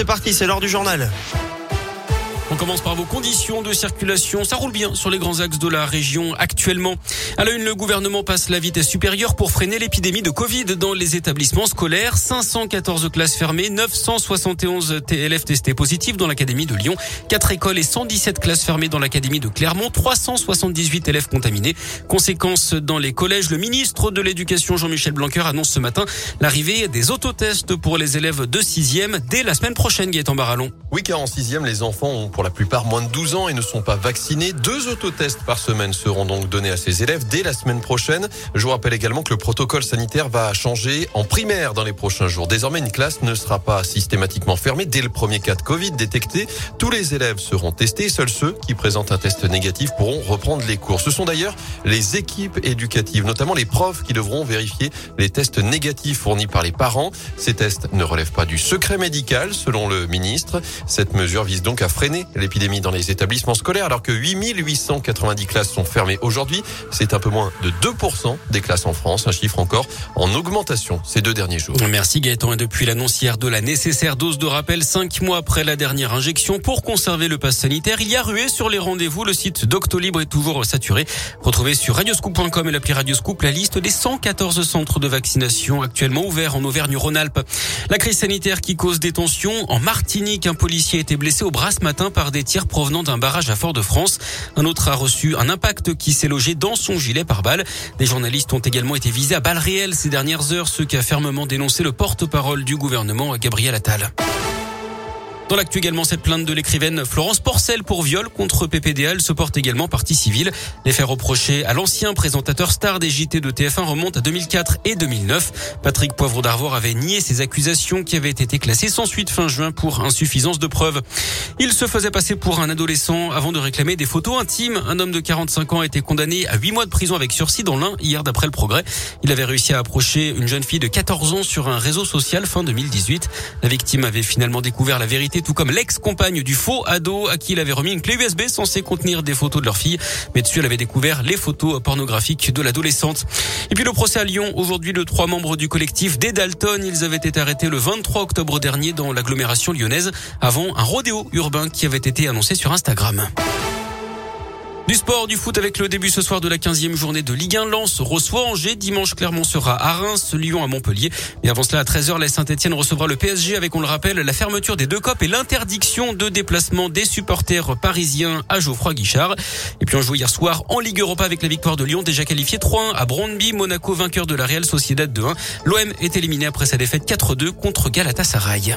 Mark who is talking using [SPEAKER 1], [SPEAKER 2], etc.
[SPEAKER 1] c'est parti, c'est l'heure du journal.
[SPEAKER 2] On commence par vos conditions de circulation. Ça roule bien sur les grands axes de la région actuellement. À la une, le gouvernement passe la vitesse supérieure pour freiner l'épidémie de Covid dans les établissements scolaires. 514 classes fermées, 971 élèves testés positifs dans l'académie de Lyon, 4 écoles et 117 classes fermées dans l'académie de Clermont, 378 élèves contaminés. Conséquence dans les collèges, le ministre de l'Éducation Jean-Michel Blanquer annonce ce matin l'arrivée des autotests pour les élèves de 6e dès la semaine prochaine, Gaëtan Barallon.
[SPEAKER 3] Oui, car en 6e, les enfants ont pour la plupart moins de 12 ans et ne sont pas vaccinés. Deux autotests par semaine seront donc donnés à ces élèves dès la semaine prochaine. Je vous rappelle également que le protocole sanitaire va changer en primaire dans les prochains jours. Désormais, une classe ne sera pas systématiquement fermée dès le premier cas de Covid détecté. Tous les élèves seront testés. Seuls ceux qui présentent un test négatif pourront reprendre les cours. Ce sont d'ailleurs les équipes éducatives, notamment les profs, qui devront vérifier les tests négatifs fournis par les parents. Ces tests ne relèvent pas du secret médical, selon le ministre. Cette mesure vise donc à freiner l'épidémie dans les établissements scolaires alors que 8890 classes sont fermées aujourd'hui. C'est un peu moins de 2% des classes en France, un chiffre encore en augmentation ces deux derniers jours.
[SPEAKER 2] Merci Gaëtan. Et depuis l'annonce hier de la nécessaire dose de rappel cinq mois après la dernière injection pour conserver le pass sanitaire, il y a rué sur les rendez-vous. Le site Doctolib est toujours saturé. Retrouvez sur radioscoop.com et l'appli Radioscoop la liste des 114 centres de vaccination actuellement ouverts en Auvergne-Rhône-Alpes. La crise sanitaire qui cause des tensions en Martinique, un policier a été blessé au bras ce matin par des tirs provenant d'un barrage à Fort-de-France. Un autre a reçu un impact qui s'est logé dans son gilet par balle. Des journalistes ont également été visés à balles réelles ces dernières heures, ce qu'a fermement dénoncé le porte-parole du gouvernement, Gabriel Attal. Dans l'actu également, cette plainte de l'écrivaine Florence Porcel pour viol contre PPDA, se porte également partie civile. Les faits reprochés à l'ancien présentateur star des JT de TF1 remontent à 2004 et 2009. Patrick Poivre d'Arvor avait nié ces accusations qui avaient été classées sans suite fin juin pour insuffisance de preuves. Il se faisait passer pour un adolescent avant de réclamer des photos intimes. Un homme de 45 ans a été condamné à 8 mois de prison avec sursis dans l'un hier d'après le progrès. Il avait réussi à approcher une jeune fille de 14 ans sur un réseau social fin 2018. La victime avait finalement découvert la vérité tout comme l'ex-compagne du faux ado à qui il avait remis une clé USB censée contenir des photos de leur fille. Mais dessus, elle avait découvert les photos pornographiques de l'adolescente. Et puis le procès à Lyon. Aujourd'hui, le trois membres du collectif des Dalton, ils avaient été arrêtés le 23 octobre dernier dans l'agglomération lyonnaise avant un rodéo urbain qui avait été annoncé sur Instagram. Du sport, du foot avec le début ce soir de la 15e journée de Ligue 1. Lens reçoit Angers. Dimanche, Clermont sera à Reims, Lyon à Montpellier. Mais avant cela, à 13h, la Saint-Etienne recevra le PSG avec, on le rappelle, la fermeture des deux copes et l'interdiction de déplacement des supporters parisiens à Geoffroy Guichard. Et puis on joue hier soir en Ligue Europa avec la victoire de Lyon déjà qualifié 3-1 à Brondby. Monaco vainqueur de la Real Sociedad 2-1. L'OM est éliminé après sa défaite 4-2 contre Galatasaray.